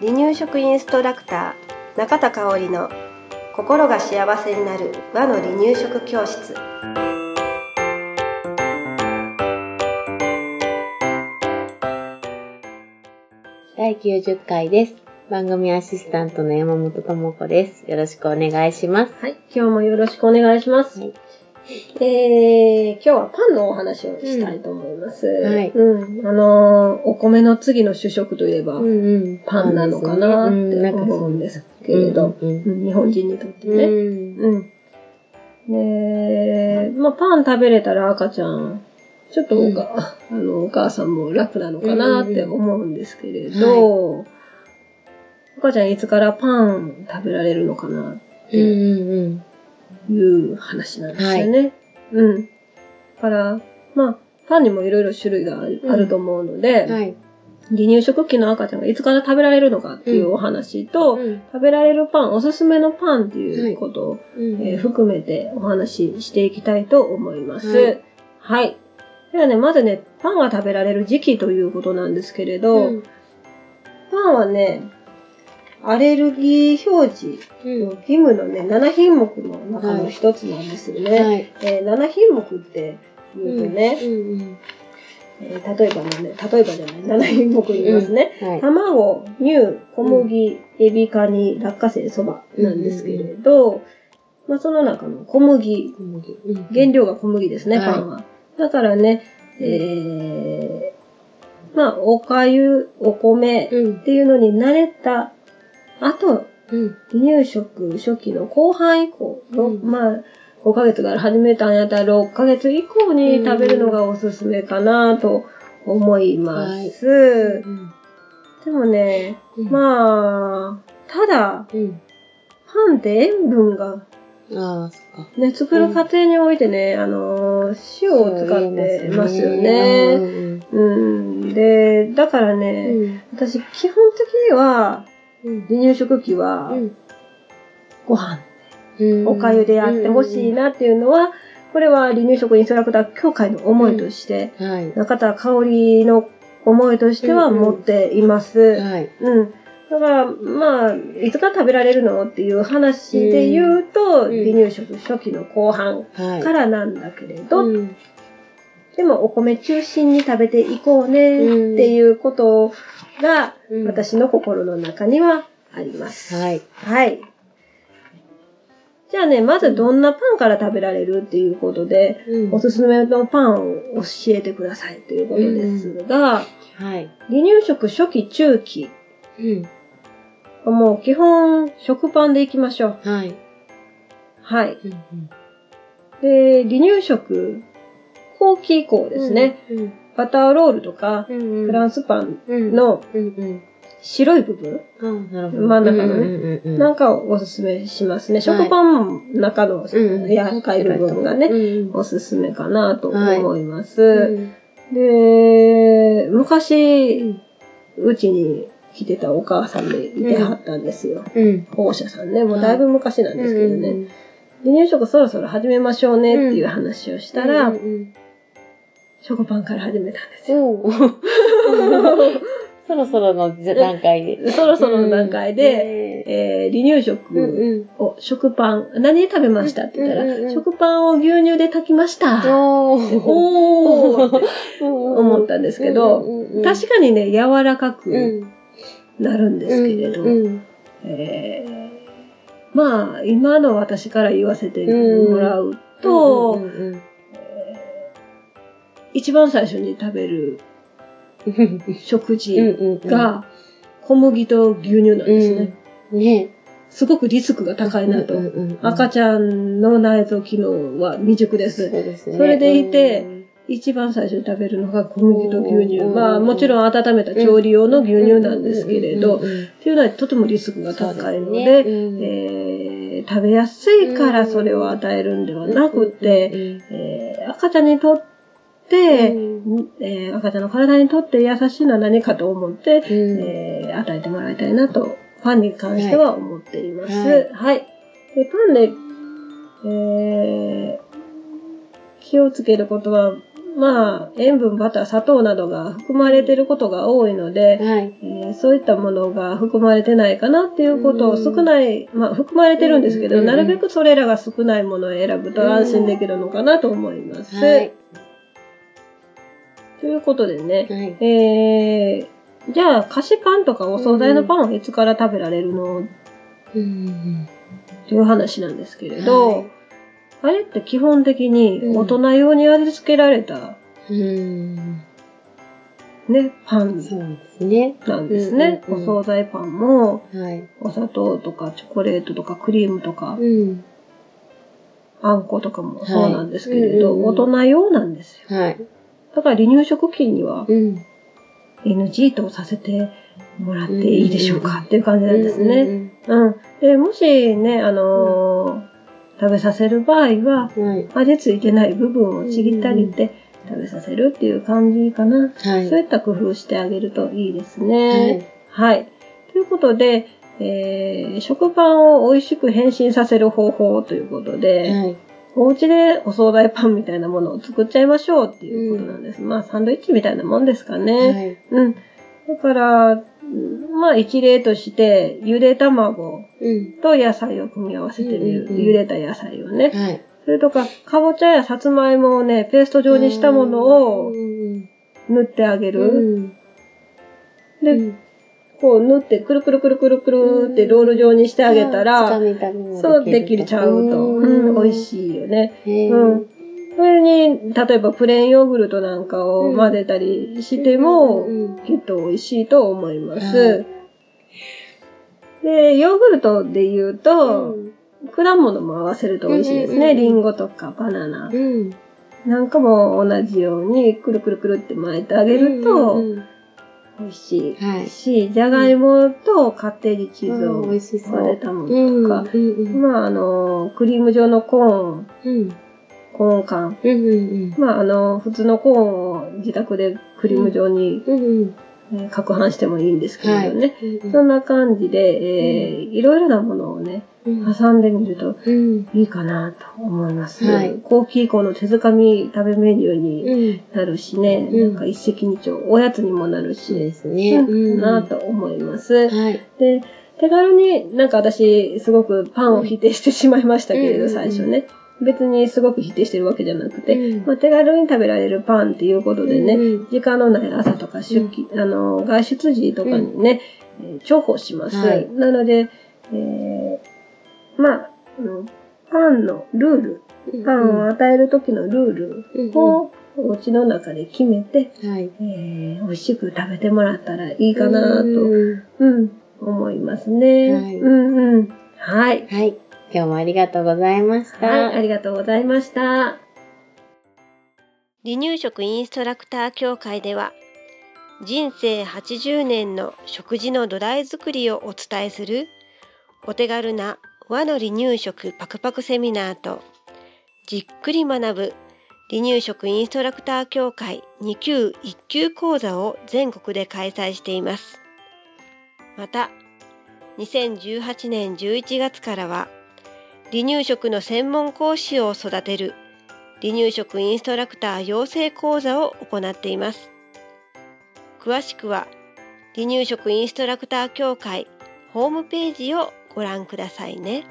離乳食インストラクター中田香織の心が幸せになる和の離乳食教室第90回です。番組アシスタントの山本智子です。よろしくお願いします。はい今日もよろしくお願いします、はいえー、今日はパンのお話をしたいと思います、んはい。うん、あのーお米の次の主食といえば、んうん。パンなのかなって思うんですけれど、うんうんうん。日本人にとってうん。ね。うん。で、まあ、パン食べれたら赤ちゃん、ちょっとおか、あの、お母さんも楽なのかなって思うんですけれど、赤ちゃんいつからパン食べられるのかなうんうんいう話なんですよね。うん。だから、まあ、パンにもいろいろ種類がある,、と思うので、うん。はい。離乳食期の赤ちゃんがいつから食べられるのかっていうお話と、うん食べられるパン、おすすめのパンっていうことを、うんえー含めてお話ししていきたいと思います。ははいい。ではね、まずね、パンが食べられる時期ということなんですけれど、うんパンはね、アレルギー表示うんの義務のね、7品目の中の一つなんですよね。はい。えー7品目って言うとね、うんえー例えばのね、例えばじゃない、7品目言いますね。うんはい。卵、乳、小麦、エビ、カニ、落花生、そばなんですけれど、まあその中の小麦、小麦うん原料が小麦ですね、はいパンは。だからね、えー、まあおかゆ、お米うんっていうのに慣れた後、うん。離乳食初期の後半以降の、うん。まあ5ヶ月から始めたんやったら6ヶ月以降に食べるのがおすすめかなと思います。うん。でもね、うん。まあ、ただ、うん。パンって塩分が、ああ、そっか。ね、作る過程においてね、あのー、塩を使ってますよね。うんうん。で、だからね、うん。私、基本的には、うん離乳食期は、ご飯、うんおかゆでやってほしいなっていうのは、これは離乳食インストラクター協会の思いとして、うん。はい。中田香織の思いとしては持っています。はい。うん。だから、まあ、いつから食べられるのっていう話で言うと、うん離乳食初期の後半はい。からなんだけれど、うんでもお米中心に食べていこうねっていうことが、うん私の心の中にはあります。はい。はい。じゃあね、まずどんなパンから食べられるっていうことで、うんおすすめのパンを教えてくださいということですが、はい。離乳食初期中期、うん。もう基本食パンでいきましょう。はい。はい。うんで、離乳食後期以降ですね、。うん。バターロールとか、うん。フランスパンンの。白い部分？真ん中のねなんかをおすすめしますね。はい食パンの中のうん柔らかい部分がね、うんおすすめかなと思いまうす。んで、昔、うちに来てたお母さんでいてはったんですよ。うん。保護者さんね。もうだいぶ昔なんですけどね。うん離乳食そろそろ始めましょうねっていう話をしたら、うんうん食パンから始めたんですよ。そろそろの段階で。そろそろの段階で、えー離乳食うんうん。を、食パン、何で食べましたって言ったら、うんうんうん。食パンを牛乳で炊きました。おー。おー思思ったんですけど、確かにね、柔らかくうん。なるんですけれど、うんえーまあ、今の私から言わせてもらうと、うんうん一番最初に食べるうん食事うんうんが小麦と牛乳なんですね。ね。すごくリスクが高いなと。うんうんうん赤ちゃんの内臓機能は未熟でそうす。ですね。それでいて一番最初に食べるのが小麦と牛乳。うんまあもちろん温めた調理用の牛乳なんですけれど、っうんうんうん。ていうのはとてもリスクが高いのそうで、えー食べやすいからそれを与えるんではなくて、えー赤ちゃんにとって、うんえー赤ちゃんの体にとって優しいのは何かと思って、うんえー与えてもらいたいなと、パンに関しては思っています。はいはい。でパンで、えー気をつけることは、まあ、塩分、バター、砂糖などが含まれてることが多いので、はい。えーそういったものが含まれてないかなっていうことをうん少ない、まあ含まれてるんですけど、うんなるべくそれらが少ないものを選ぶと安心できるのかなと思います。はい。ということでね、はい。えー、じゃあ菓子パンとかお惣菜のパンはいつから食べられるの？うん。っていう話なんですけれど、はいあれって基本的に大人用に味付けられたうん。ね、パンそうですね。なんですね。お惣菜パンも、はい。お砂糖とかチョコレートとかクリームとか、うん。あんことかもそうなんですけれど、はいうんうんうん大人用なんですよ。はい。だから離乳食期にはうん。NG とさせてもらっていいでしょうかっていう感じなんですね。ね。うん。で、もしね、あのー食べさせる場合は、はい。味付いてない部分をちぎってあげて食べさせるっていう感じかな。はい。そういった工夫してあげるといいですはね。い。はい。ということで、えー食パンを美味しく変身させる方法ということで、はい。お家でお惣菜パンみたいなものを作っちゃいましょうっていうことなんです。まあ、サンドイッチみたいなもんですかね。はい。うん。だから、うんまあ、一例として、ゆで卵うん。と野菜を組み合わせてみる。うんうんうん茹でた野菜をね。はい。それとか、かぼちゃやさつまいもをね、ペースト状にしたものをうん。塗ってあげる。うん。で、うんこう塗って、くるくるくるくるくるってロール状にしてあげたつら、そうできちゃうと。うん、美味い。しいよね。うん。それに、例えばプレーンヨーグルトなんかを混ぜたりしても、うんきっと美味しいと思います。はいで、ヨーグルトで言うと、うん果物も合わせると美味しいですね。うんうんうんリンゴとかバナナうん。なんかも同じようにくるくるくるって巻いてあげると美味しはい。いし、じゃがいもとカッテージチーズを混ぜたもうん。のとか、まああの、クリーム状のコーン、うん。コーン缶。まああの、普通のコーンを自宅でクリーム状に、えー攪拌してもいいんですけれどね。うん。そんな感じで、えーいろいろなものをね、うん挟んでみるとうん。いいかなと思います。はいコーヒー粉の手づかみ食べメニューにうん。なるしね、うんなんか一石二鳥、おやつにもなるし、ですね。うんなぁと思います。はい。で、手軽に、なんか私、すごくパンを否定してしまいましたけれど、うん最初ね。別にすごく否定してるわけじゃなくて、うんまあ、手軽に食べられるパンっていうことでね、うん時間のない朝とか出勤、あの、外出時とかにね、えー重宝します。はいなので、えーまあ、うんパンのルール、パンを与える時のルールをお家の中で決めて、はい。えー美味しく食べてもらったらいいかなと、うんうん、思いますね。はいうんうん。はい。はい。今日もありがとうございました。はい、ありがとうございました。離乳食インストラクター協会では人生80年の食事の土台作りをお伝えするお手軽な和の離乳食パクパクセミナーとじっくり学ぶ離乳食インストラクター協会2級1級講座を全国で開催しています。また2018年11月からは離乳食の専門講師を育てる離乳食インストラクター養成講座を行っています。詳しくは離乳食インストラクター協会ホームページをご覧くださいね。